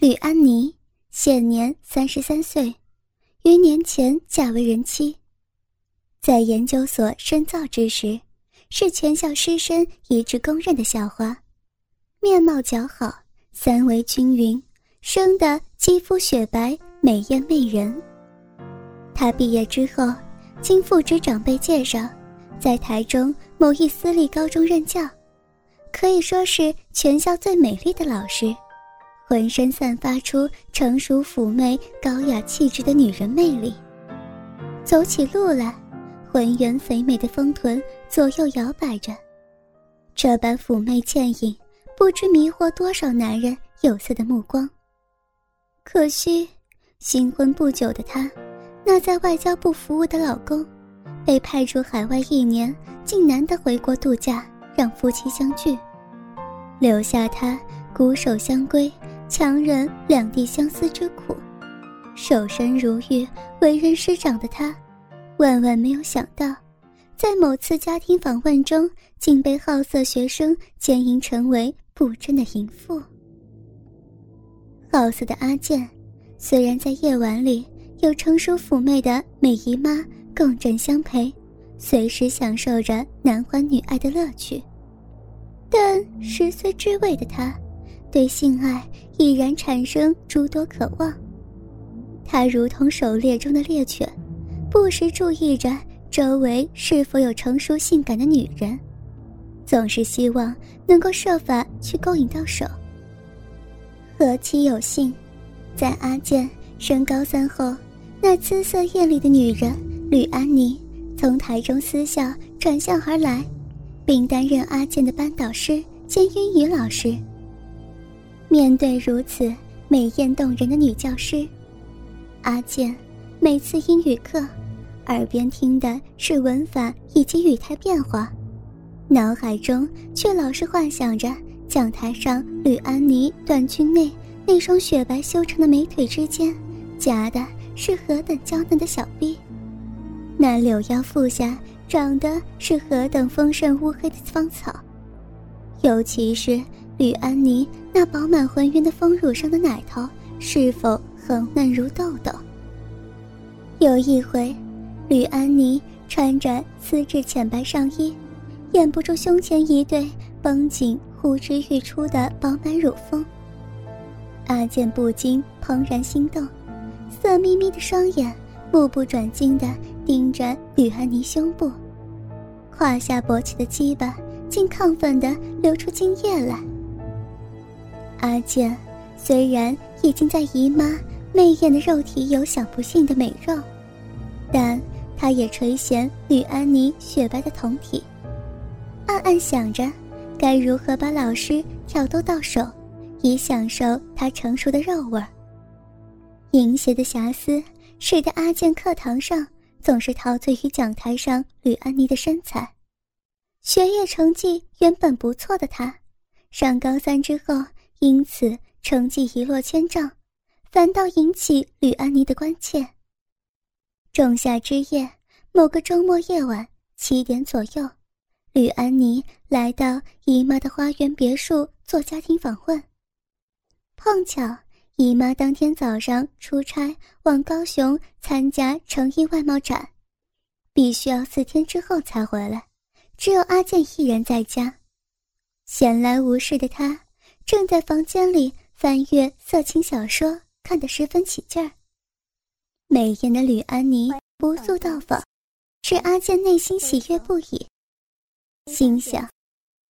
吕安妮，现年三十三岁，于年前嫁为人妻。在研究所深造之时，是全校师生一致公认的校花，面貌姣好，三围均匀，生得肌肤雪白，美艳媚人。她毕业之后，经父职长辈介绍，在台中某一私立高中任教，可以说是全校最美丽的老师。浑身散发出成熟妩媚、高雅气质的女人魅力，走起路来，浑圆肥美的丰臀左右摇摆着，这般妩媚倩影，不知迷惑多少男人有色的目光。可惜，新婚不久的她，那在外交部服务的老公，被派出海外一年，竟难得回国度假，让夫妻相聚，留下她孤守相归。强忍两地相思之苦，守身如玉、为人师长的他，万万没有想到，在某次家庭访问中，竟被好色学生奸淫成为不贞的淫妇。好色的阿健，虽然在夜晚里有成熟妩媚的美姨妈共枕相陪，随时享受着男欢女爱的乐趣，但十岁之位的他。对性爱已然产生诸多渴望，他如同狩猎中的猎犬，不时注意着周围是否有成熟性感的女人，总是希望能够设法去勾引到手。何其有幸，在阿健升高三后，那姿色艳丽的女人吕安妮从台中私校转校而来，并担任阿健的班导师兼英语老师。面对如此美艳动人的女教师，阿健每次英语课，耳边听的是文法以及语态变化，脑海中却老是幻想着讲台上吕安妮短裙内那双雪白修长的美腿之间夹的是何等娇嫩的小臂，那柳腰腹下长的是何等丰盛乌黑的芳草，尤其是。吕安妮那饱满浑圆的丰乳上的奶头是否很嫩如豆豆？有一回，吕安妮穿着丝质浅白上衣，掩不住胸前一对绷紧、呼之欲出的饱满乳峰。阿健不禁怦然心动，色眯眯的双眼目不转睛地盯着吕安妮胸部，胯下勃起的鸡巴竟亢奋地流出精液来。阿健虽然已经在姨妈媚艳的肉体有享不尽的美肉，但他也垂涎吕安妮雪白的酮体，暗暗想着该如何把老师挑逗到手，以享受她成熟的肉味儿。淫邪的遐思使得阿健课堂上总是陶醉于讲台上吕安妮的身材。学业成绩原本不错的他，上高三之后。因此，成绩一落千丈，反倒引起吕安妮的关切。仲夏之夜，某个周末夜晚七点左右，吕安妮来到姨妈的花园别墅做家庭访问。碰巧姨妈当天早上出差往高雄参加成衣外贸展，必须要四天之后才回来，只有阿健一人在家。闲来无事的他。正在房间里翻阅色情小说，看得十分起劲儿。美艳的吕安妮不速到访，使阿健内心喜悦不已，心想：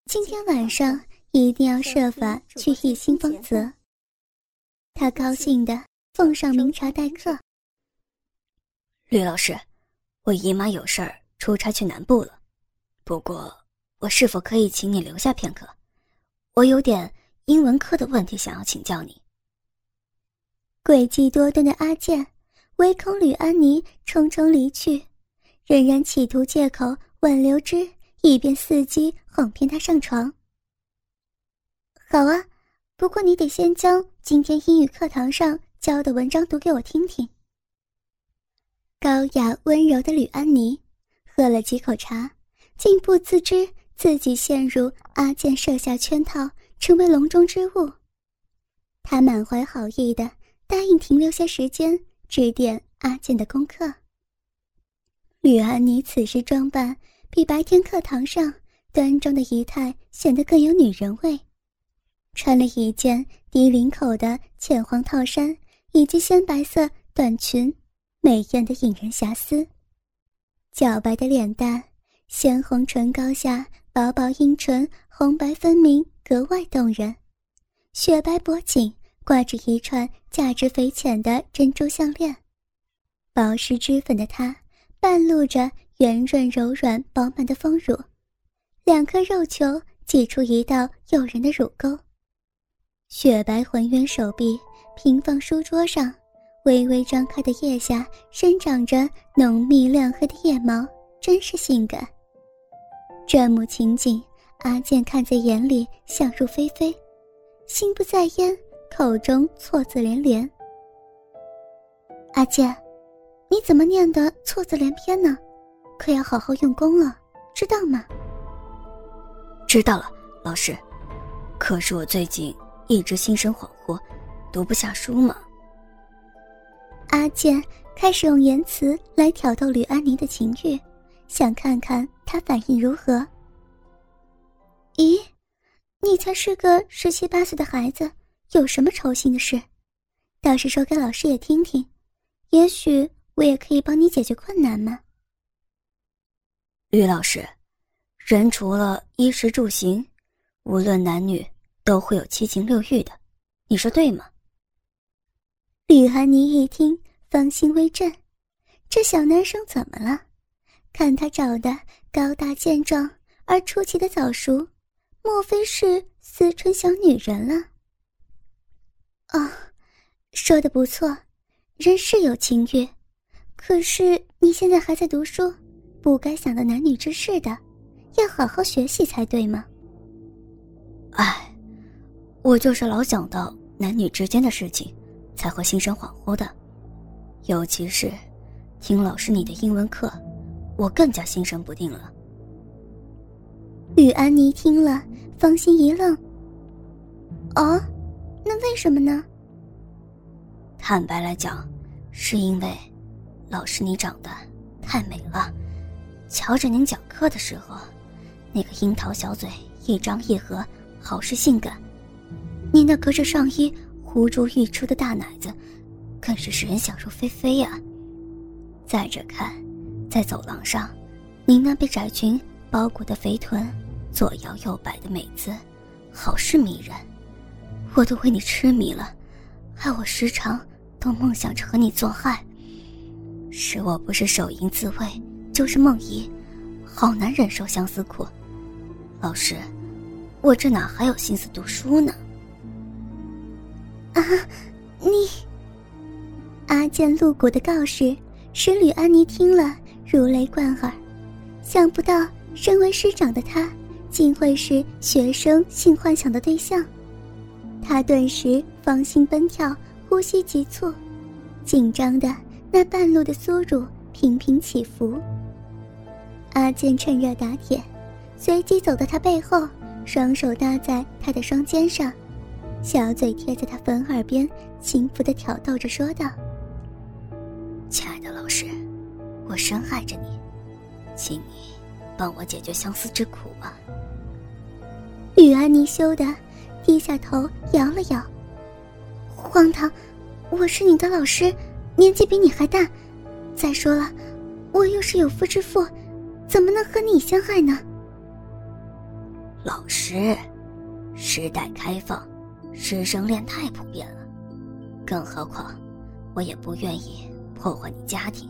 今天晚上一定要设法去一心芳泽。他高兴地奉上明茶待客。吕老师，我姨妈有事儿出差去南部了，不过我是否可以请你留下片刻？我有点。英文课的问题想要请教你。诡计多端的阿健，唯恐吕安妮匆匆离去，仍然企图借口挽留之，以便伺机哄骗她上床。好啊，不过你得先将今天英语课堂上教的文章读给我听听。高雅温柔的吕安妮，喝了几口茶，竟不自知自己陷入阿健设下圈套。成为笼中之物。他满怀好意的答应停留下时间指点阿健的功课。吕安妮此时装扮比白天课堂上端庄的仪态显得更有女人味，穿了一件低领口的浅黄套衫以及鲜白色短裙，美艳的引人遐思。皎白的脸蛋，鲜红唇膏下薄薄阴唇红白分明，格外动人。雪白脖颈挂着一串价值匪浅的珍珠项链，薄施脂粉的她半露着圆润柔软饱满的丰乳，两颗肉球挤出一道诱人的乳沟。雪白浑圆手臂平放书桌上。微微张开的腋下生长着浓密亮黑的腋毛，真是性感。这幕情景，阿健看在眼里，想入非非，心不在焉，口中错字连连。阿健，你怎么念的错字连篇呢？可要好好用功了，知道吗？知道了，老师。可是我最近一直心神恍惚，读不下书嘛。阿健开始用言辞来挑逗吕安妮的情欲，想看看她反应如何。咦，你才是个十七八岁的孩子，有什么愁心的事？倒是说给老师也听听，也许我也可以帮你解决困难嘛。吕老师，人除了衣食住行，无论男女都会有七情六欲的，你说对吗？吕安妮一听，芳心微震，这小男生怎么了？看他长得高大健壮，而出奇的早熟，莫非是思春小女人了？哦，说的不错，人是有情欲，可是你现在还在读书，不该想到男女之事的，要好好学习才对吗？哎，我就是老想到男女之间的事情。才会心神恍惚的，尤其是听老师你的英文课，我更加心神不定了。吕安妮听了，芳心一愣。哦，那为什么呢？坦白来讲，是因为老师你长得太美了，瞧着您讲课的时候，那个樱桃小嘴一张一合，好是性感。您那隔着上衣。呼珠欲出的大奶子，更是使人想入非非呀。再者看，在走廊上，您那被窄裙包裹的肥臀，左摇右摆的美姿，好是迷人。我都为你痴迷了，害我时常都梦想着和你做爱，使我不是手淫自慰，就是梦遗，好难忍受相思苦。老师，我这哪还有心思读书呢？啊，你！阿健露骨的告示使吕安妮听了如雷贯耳，想不到身为师长的他竟会是学生性幻想的对象，他顿时芳心奔跳，呼吸急促，紧张的那半路的酥乳频频起伏。阿健趁热打铁，随即走到他背后，双手搭在他的双肩上。小嘴贴在他粉耳边，轻抚的挑逗着说道：“亲爱的老师，我深爱着你，请你帮我解决相思之苦吧。”吕安妮羞得低下头摇了摇：“荒唐！我是你的老师，年纪比你还大。再说了，我又是有夫之妇，怎么能和你相爱呢？”老师，时代开放。师生恋太普遍了，更何况，我也不愿意破坏你家庭。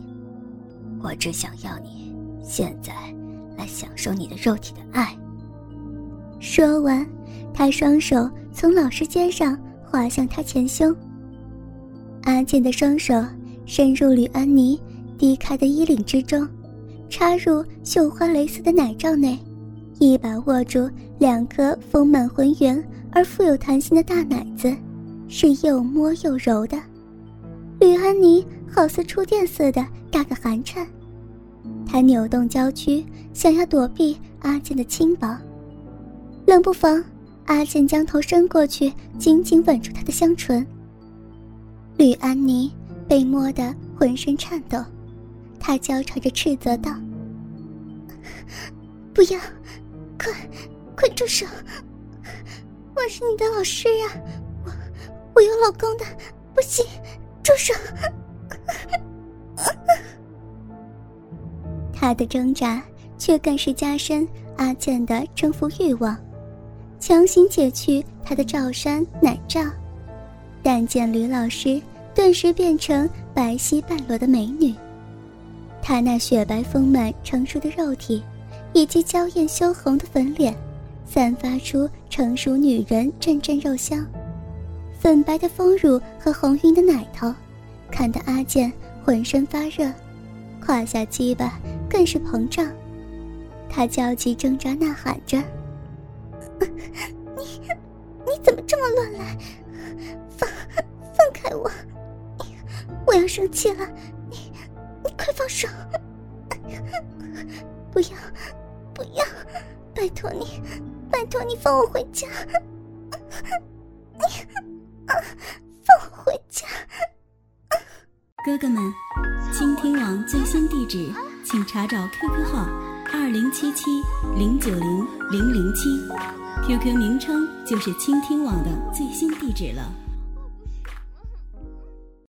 我只想要你现在来享受你的肉体的爱。说完，他双手从老师肩上滑向他前胸。阿健的双手伸入吕安妮低开的衣领之中，插入绣花蕾丝的奶罩内，一把握住两颗丰满浑圆。而富有弹性的大奶子，是又摸又揉的。吕安妮好似触电似的打个寒颤，她扭动娇躯，想要躲避阿健的轻薄。冷不防，阿健将头伸过去，紧紧吻住她的香唇。吕安妮被摸得浑身颤抖，她娇喘着斥责道：“不要，快，快住手！我是你的老师啊，我我有老公的，不行，住手！” 他的挣扎却更是加深阿健的征服欲望，强行解去他的罩衫奶罩，但见吕老师顿时变成白皙半裸的美女。她那雪白丰满成熟的肉体，以及娇艳羞红的粉脸，散发出成熟女人阵阵肉香。粉白的丰乳和红晕的奶头，看得阿健浑身发热，胯下鸡巴。更是膨胀，他焦急挣扎，呐喊着：“，怎么这么乱来？放，放开我！我要生气了！你，你快放手！不要，不要！拜托你，拜托你放我回家！你，放我回家！”哥哥们，倾听网最新地址。请查找 QQ 号二零七七零九零零零七，QQ 名称就是倾听网的最新地址了。